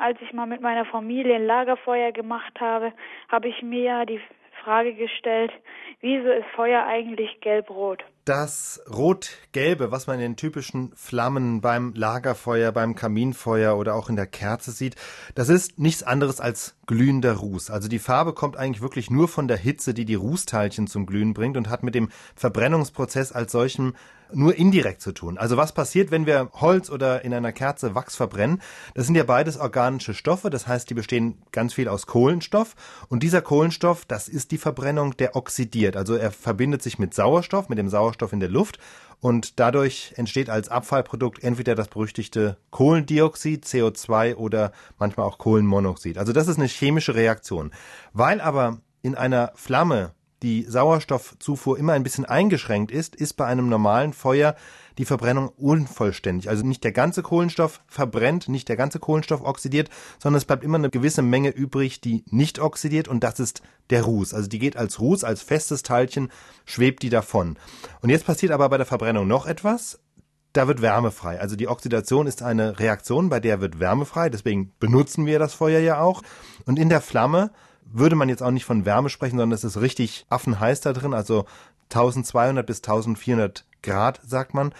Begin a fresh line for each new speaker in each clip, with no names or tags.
als ich mal mit meiner Familie ein Lagerfeuer gemacht habe, habe ich mir ja die Frage gestellt, wieso ist Feuer eigentlich gelb-rot?
Das Rot-Gelbe, was man in den typischen Flammen beim Lagerfeuer, beim Kaminfeuer oder auch in der Kerze sieht, das ist nichts anderes als glühender Ruß. Also die Farbe kommt eigentlich wirklich nur von der Hitze, die die Rußteilchen zum Glühen bringt und hat mit dem Verbrennungsprozess als solchem nur indirekt zu tun. Also was passiert, wenn wir Holz oder in einer Kerze Wachs verbrennen? Das sind ja beides organische Stoffe, das heißt, die bestehen ganz viel aus Kohlenstoff und dieser Kohlenstoff, das ist die Verbrennung, der oxidiert. Also er verbindet sich mit Sauerstoff, mit dem Sauerstoff in der Luft und dadurch entsteht als Abfallprodukt entweder das berüchtigte Kohlendioxid, CO2 oder manchmal auch Kohlenmonoxid. Also das ist eine chemische Reaktion. Weil aber in einer Flamme die Sauerstoffzufuhr immer ein bisschen eingeschränkt ist, ist bei einem normalen Feuer die Verbrennung unvollständig. Also nicht der ganze Kohlenstoff verbrennt, nicht der ganze Kohlenstoff oxidiert, sondern es bleibt immer eine gewisse Menge übrig, die nicht oxidiert und das ist der Ruß. Also die geht als Ruß, als festes Teilchen, schwebt die davon. Und jetzt passiert aber bei der Verbrennung noch etwas da wird Wärme frei. Also die Oxidation ist eine Reaktion, bei der wird Wärme frei. Deswegen benutzen wir das Feuer ja auch. Und in der Flamme würde man jetzt auch nicht von Wärme sprechen, sondern es ist richtig affenheiß da drin, also 1200 bis 1400 Grad, sagt man.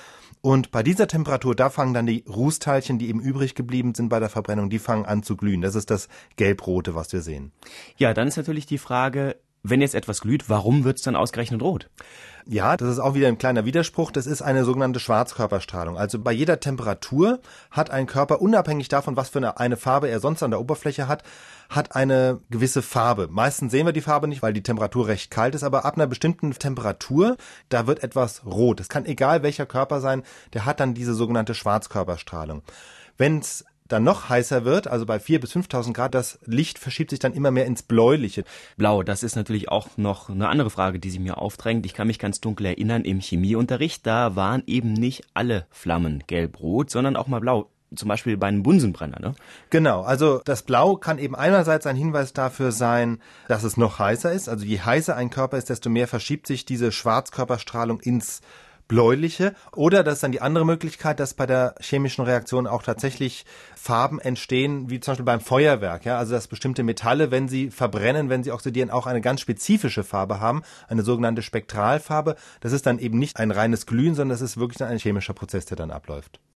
Und bei dieser Temperatur, da fangen dann die Rußteilchen, die eben übrig geblieben sind bei der Verbrennung, die fangen an zu glühen. Das ist das Gelbrote, was wir sehen.
Ja, dann ist natürlich die Frage, wenn jetzt etwas glüht, warum wird es dann ausgerechnet rot?
Ja, das ist auch wieder ein kleiner Widerspruch. Das ist eine sogenannte Schwarzkörperstrahlung. Also bei jeder Temperatur hat ein Körper, unabhängig davon, was für eine, Farbe er sonst an der Oberfläche hat, hat eine gewisse Farbe. Meistens sehen wir die Farbe nicht, weil die Temperatur recht kalt ist, aber ab einer bestimmten Temperatur, da wird etwas rot. Es kann egal welcher Körper sein, der hat dann diese sogenannte Schwarzkörperstrahlung. Wenn es dann noch heißer wird, also bei 4.000 bis 5.000 Grad, das Licht verschiebt sich dann immer mehr ins Bläuliche.
Blau, das ist natürlich auch noch eine andere Frage, die sich mir aufdrängt. Ich kann mich ganz dunkel erinnern, im Chemieunterricht, da waren eben nicht alle Flammen gelb-rot, sondern auch mal blau zum Beispiel bei einem Bunsenbrenner, ne?
Genau, also das Blau kann eben einerseits ein Hinweis dafür sein, dass es noch heißer ist. Also je heißer ein Körper ist, desto mehr verschiebt sich diese Schwarzkörperstrahlung ins bläuliche. Oder das ist dann die andere Möglichkeit, dass bei der chemischen Reaktion auch tatsächlich Farben entstehen, wie zum Beispiel beim Feuerwerk. Ja? Also dass bestimmte Metalle, wenn sie verbrennen, wenn sie oxidieren, auch eine ganz spezifische Farbe haben, eine sogenannte Spektralfarbe. Das ist dann eben nicht ein reines Glühen, sondern das ist wirklich dann ein chemischer Prozess, der dann abläuft.